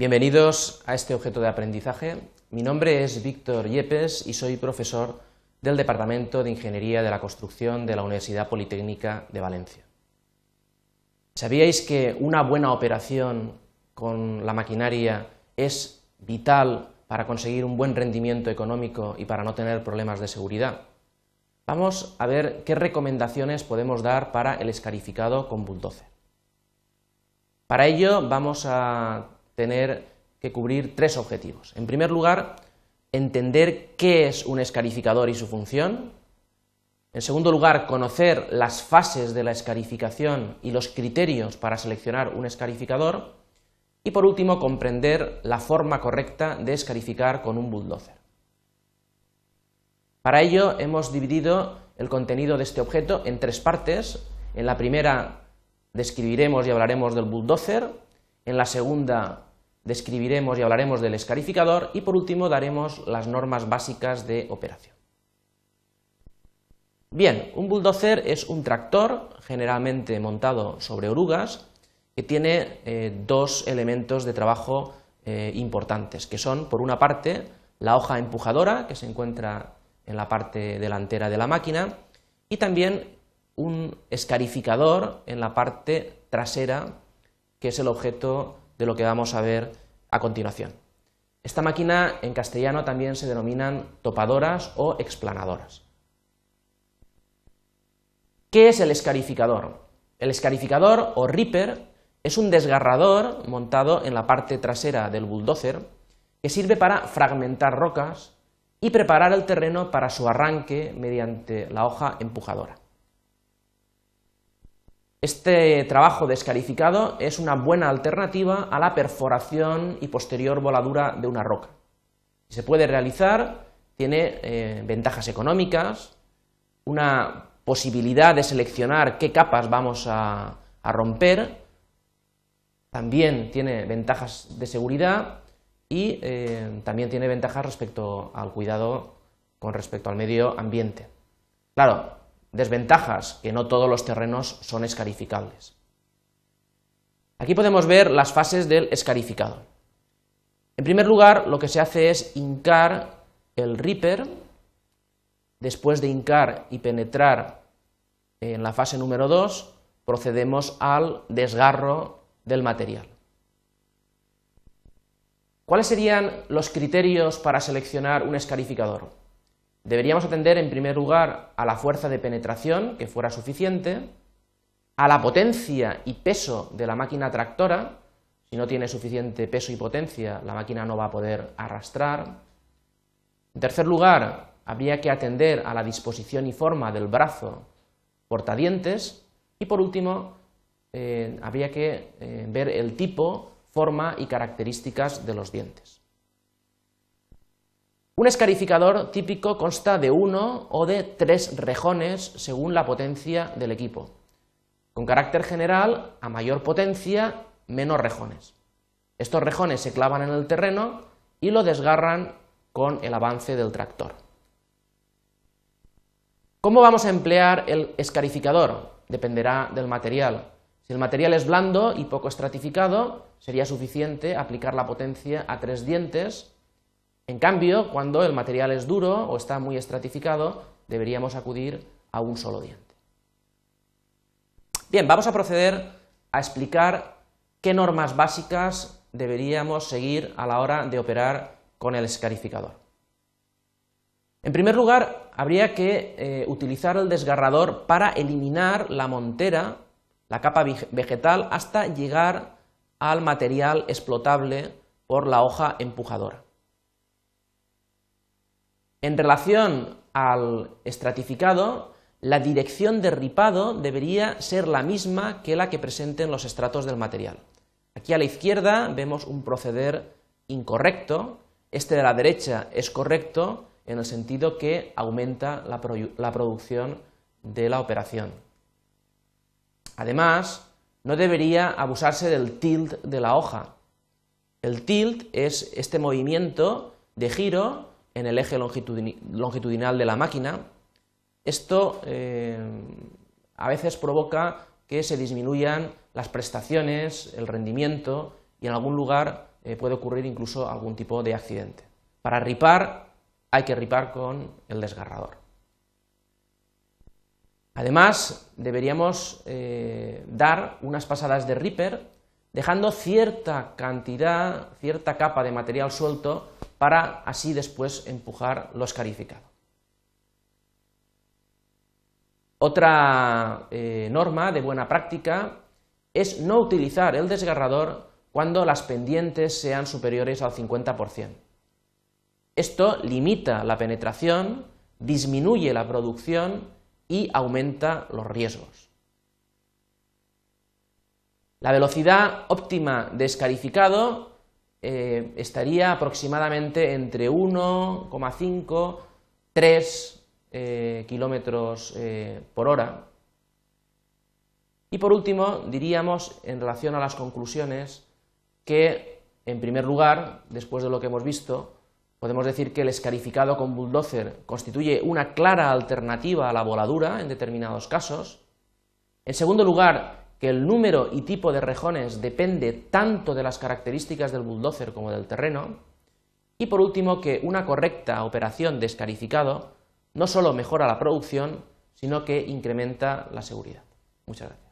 Bienvenidos a este objeto de aprendizaje. Mi nombre es Víctor Yepes y soy profesor del Departamento de Ingeniería de la Construcción de la Universidad Politécnica de Valencia. ¿Sabíais que una buena operación con la maquinaria es vital para conseguir un buen rendimiento económico y para no tener problemas de seguridad? Vamos a ver qué recomendaciones podemos dar para el escarificado con bulldozer. Para ello vamos a tener que cubrir tres objetivos. En primer lugar, entender qué es un escarificador y su función. En segundo lugar, conocer las fases de la escarificación y los criterios para seleccionar un escarificador. Y por último, comprender la forma correcta de escarificar con un bulldozer. Para ello hemos dividido el contenido de este objeto en tres partes. En la primera describiremos y hablaremos del bulldozer, en la segunda describiremos y hablaremos del escarificador y por último daremos las normas básicas de operación. Bien, un bulldozer es un tractor generalmente montado sobre orugas que tiene eh, dos elementos de trabajo eh, importantes, que son, por una parte, la hoja empujadora, que se encuentra en la parte delantera de la máquina, y también un escarificador en la parte trasera, que es el objeto de lo que vamos a ver a continuación. Esta máquina en castellano también se denominan topadoras o explanadoras. ¿Qué es el escarificador? El escarificador o ripper es un desgarrador montado en la parte trasera del bulldozer que sirve para fragmentar rocas y preparar el terreno para su arranque mediante la hoja empujadora. Este trabajo descalificado es una buena alternativa a la perforación y posterior voladura de una roca. Se puede realizar, tiene eh, ventajas económicas, una posibilidad de seleccionar qué capas vamos a, romper, también tiene ventajas de seguridad y eh, también tiene ventajas respecto al cuidado con respecto al medio ambiente. Claro, Desventajas, que no todos los terrenos son escarificables. Aquí podemos ver las fases del escarificado. En primer lugar, lo que se hace es hincar el ripper. Después de hincar y penetrar en la fase número 2, procedemos al desgarro del material. ¿Cuáles serían los criterios para seleccionar un escarificador? Deberíamos atender en primer lugar a la fuerza de penetración, que fuera suficiente, a la potencia y peso de la máquina tractora, si no tiene suficiente peso y potencia, la máquina no va a poder arrastrar. En tercer lugar, habría que atender a la disposición y forma del brazo portadientes. Y por último, eh, habría que eh, ver el tipo, forma y características de los dientes. Un escarificador típico consta de uno o de tres rejones según la potencia del equipo. Con carácter general, a mayor potencia, menos rejones. Estos rejones se clavan en el terreno y lo desgarran con el avance del tractor. ¿Cómo vamos a emplear el escarificador? Dependerá del material. Si el material es blando y poco estratificado, sería suficiente aplicar la potencia a tres dientes en cambio, cuando el material es duro o está muy estratificado, deberíamos acudir a un solo diente. Bien, vamos a proceder a explicar qué normas básicas deberíamos seguir a la hora de operar con el escarificador. En primer lugar, habría que eh, utilizar el desgarrador para eliminar la montera, la capa vegetal, hasta llegar al material explotable por la hoja empujadora. En relación al estratificado, la dirección de ripado debería ser la misma que la que presenten los estratos del material. Aquí a la izquierda vemos un proceder incorrecto, este de la derecha es correcto en el sentido que aumenta la, la producción de la operación. Además, no debería abusarse del tilt de la hoja. El tilt es este movimiento de giro en el eje longitudinal de la máquina. Esto eh, a veces provoca que se disminuyan las prestaciones, el rendimiento y en algún lugar eh, puede ocurrir incluso algún tipo de accidente. Para ripar hay que ripar con el desgarrador. Además, deberíamos eh, dar unas pasadas de ripper dejando cierta cantidad, cierta capa de material suelto para así después empujar lo escarificado. Otra eh, norma de buena práctica es no utilizar el desgarrador cuando las pendientes sean superiores al 50%. Esto limita la penetración, disminuye la producción y aumenta los riesgos. La velocidad óptima de escarificado eh, estaría aproximadamente entre 1,5 3 eh, kilómetros eh, por hora. Y por último, diríamos en relación a las conclusiones que, en primer lugar, después de lo que hemos visto, podemos decir que el escarificado con bulldozer constituye una clara alternativa a la voladura en determinados casos. En segundo lugar, que el número y tipo de rejones depende tanto de las características del bulldozer como del terreno. Y por último, que una correcta operación de escarificado no solo mejora la producción, sino que incrementa la seguridad. Muchas gracias.